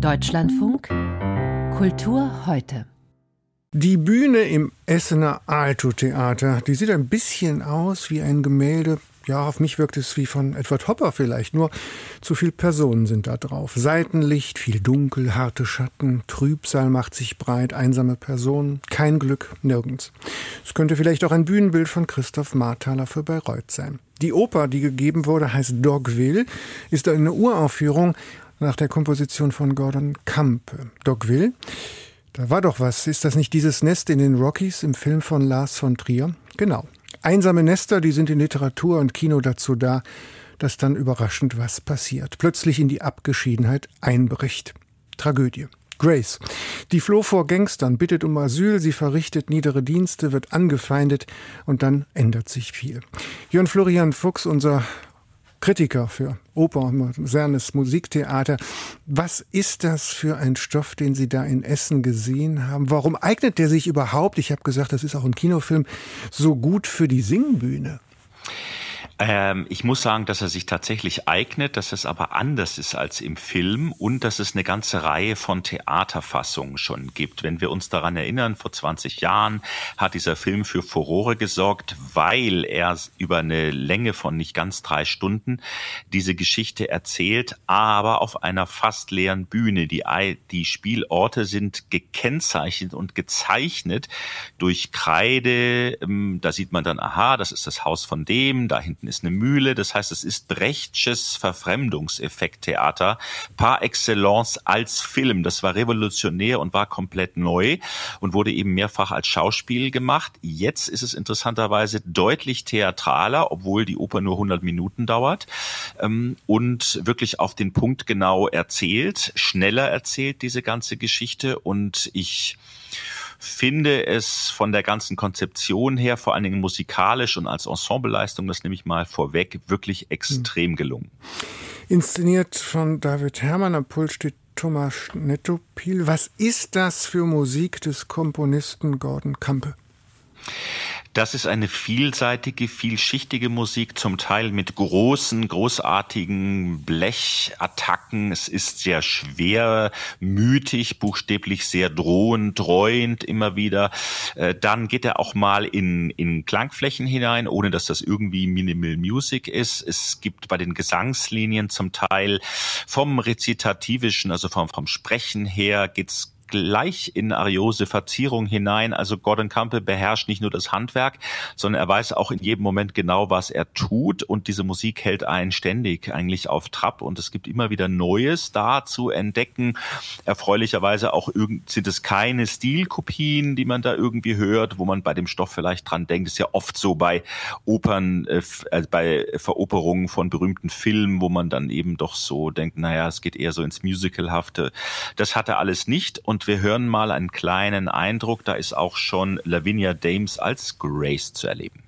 Deutschlandfunk Kultur heute. Die Bühne im Essener Alto-Theater, die sieht ein bisschen aus wie ein Gemälde. Ja, auf mich wirkt es wie von Edward Hopper vielleicht, nur zu viele Personen sind da drauf. Seitenlicht, viel Dunkel, harte Schatten, Trübsal macht sich breit, einsame Personen, kein Glück, nirgends. Es könnte vielleicht auch ein Bühnenbild von Christoph Marthaler für Bayreuth sein. Die Oper, die gegeben wurde, heißt Dogville, ist eine Uraufführung nach der Komposition von Gordon Campe. Dogville, da war doch was. Ist das nicht dieses Nest in den Rockies im Film von Lars von Trier? Genau. Einsame Nester, die sind in Literatur und Kino dazu da, dass dann überraschend was passiert. Plötzlich in die Abgeschiedenheit einbricht. Tragödie. Grace. Die floh vor Gangstern, bittet um Asyl, sie verrichtet niedere Dienste, wird angefeindet und dann ändert sich viel. Jörn Florian Fuchs, unser Kritiker für Oper modernes Musiktheater. Was ist das für ein Stoff, den Sie da in Essen gesehen haben? Warum eignet der sich überhaupt, ich habe gesagt, das ist auch ein Kinofilm, so gut für die Singbühne? Ähm, ich muss sagen, dass er sich tatsächlich eignet, dass es aber anders ist als im Film und dass es eine ganze Reihe von Theaterfassungen schon gibt. Wenn wir uns daran erinnern, vor 20 Jahren hat dieser Film für Furore gesorgt, weil er über eine Länge von nicht ganz drei Stunden diese Geschichte erzählt, aber auf einer fast leeren Bühne. Die, die Spielorte sind gekennzeichnet und gezeichnet durch Kreide. Ähm, da sieht man dann, aha, das ist das Haus von dem, da hinten ist eine Mühle. Das heißt, es ist Brechtsches Verfremdungseffekt-Theater par excellence als Film. Das war revolutionär und war komplett neu und wurde eben mehrfach als Schauspiel gemacht. Jetzt ist es interessanterweise deutlich theatraler, obwohl die Oper nur 100 Minuten dauert ähm, und wirklich auf den Punkt genau erzählt, schneller erzählt diese ganze Geschichte und ich finde es von der ganzen Konzeption her, vor allen Dingen musikalisch und als Ensembleleistung, das nehme ich mal vorweg, wirklich extrem gelungen. Inszeniert von David Herrmann, am Pult steht Thomas Nettopil. Was ist das für Musik des Komponisten Gordon Campe? Das ist eine vielseitige, vielschichtige Musik, zum Teil mit großen, großartigen Blechattacken. Es ist sehr schwer, mütig, buchstäblich sehr drohend, dreuend immer wieder. Äh, dann geht er auch mal in, in Klangflächen hinein, ohne dass das irgendwie Minimal Music ist. Es gibt bei den Gesangslinien zum Teil vom Rezitativischen, also vom, vom Sprechen her, geht's gleich in Ariose Verzierung hinein. Also Gordon Campbell beherrscht nicht nur das Handwerk, sondern er weiß auch in jedem Moment genau, was er tut. Und diese Musik hält einen ständig eigentlich auf Trab. Und es gibt immer wieder Neues da zu entdecken. Erfreulicherweise auch sind es keine Stilkopien, die man da irgendwie hört, wo man bei dem Stoff vielleicht dran denkt. Das ist ja oft so bei Opern, äh, äh, bei Veroperungen von berühmten Filmen, wo man dann eben doch so denkt, naja, es geht eher so ins Musicalhafte. Das hat er alles nicht. Und und wir hören mal einen kleinen Eindruck. Da ist auch schon Lavinia Dames als Grace zu erleben.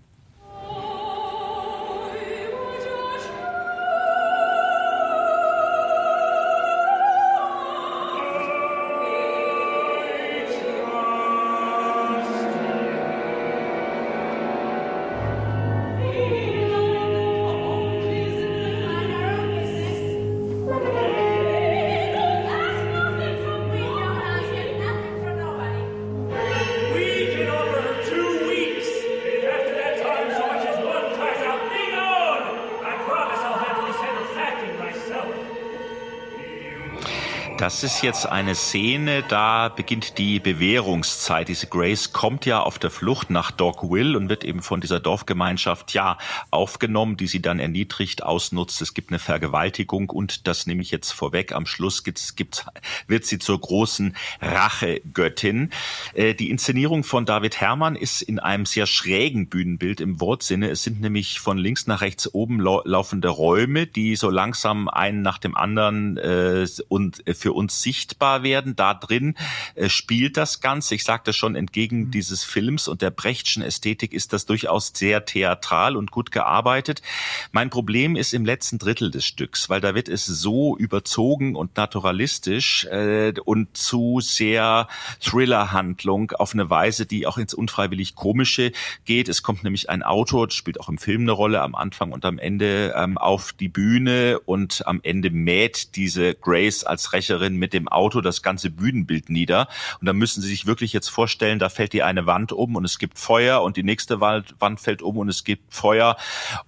Das ist jetzt eine Szene, da beginnt die Bewährungszeit. Diese Grace kommt ja auf der Flucht nach Dog Will und wird eben von dieser Dorfgemeinschaft ja aufgenommen, die sie dann erniedrigt, ausnutzt. Es gibt eine Vergewaltigung und das nehme ich jetzt vorweg. Am Schluss gibt's, gibt's, wird sie zur großen Rachegöttin. Äh, die Inszenierung von David Herrmann ist in einem sehr schrägen Bühnenbild im Wortsinne. Es sind nämlich von links nach rechts oben laufende Räume, die so langsam einen nach dem anderen äh, und für für uns sichtbar werden. Da drin äh, spielt das Ganze. Ich sagte schon, entgegen mhm. dieses Films und der Brechtschen Ästhetik ist das durchaus sehr theatral und gut gearbeitet. Mein Problem ist im letzten Drittel des Stücks, weil da wird es so überzogen und naturalistisch äh, und zu sehr Thriller-Handlung auf eine Weise, die auch ins unfreiwillig Komische geht. Es kommt nämlich ein Autor, spielt auch im Film eine Rolle, am Anfang und am Ende ähm, auf die Bühne und am Ende mäht diese Grace als Rächerin Schauspielerin mit dem Auto das ganze Bühnenbild nieder. Und da müssen Sie sich wirklich jetzt vorstellen, da fällt die eine Wand um und es gibt Feuer und die nächste Wand, Wand fällt um und es gibt Feuer.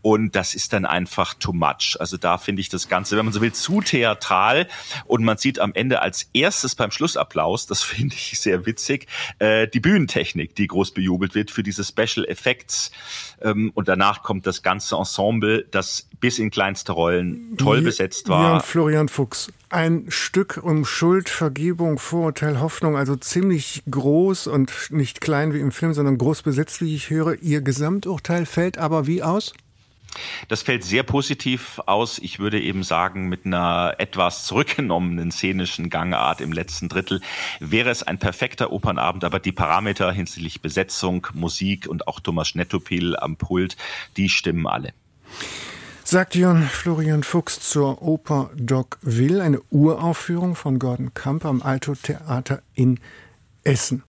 Und das ist dann einfach too much. Also da finde ich das Ganze, wenn man so will, zu theatral. Und man sieht am Ende als erstes beim Schlussapplaus, das finde ich sehr witzig, äh, die Bühnentechnik, die groß bejubelt wird für diese Special Effects. Ähm, und danach kommt das ganze Ensemble, das bis in kleinste Rollen toll besetzt war. Florian Fuchs. Ein Stück um Schuld, Vergebung, Vorurteil, Hoffnung, also ziemlich groß und nicht klein wie im Film, sondern groß besetzt, wie ich höre. Ihr Gesamturteil fällt aber wie aus? Das fällt sehr positiv aus. Ich würde eben sagen, mit einer etwas zurückgenommenen szenischen Gangart im letzten Drittel wäre es ein perfekter Opernabend, aber die Parameter hinsichtlich Besetzung, Musik und auch Thomas Nettopil am Pult, die stimmen alle. Sagt Jörn Florian Fuchs zur Oper Doc Will, eine Uraufführung von Gordon Kamp am Alto Theater in Essen.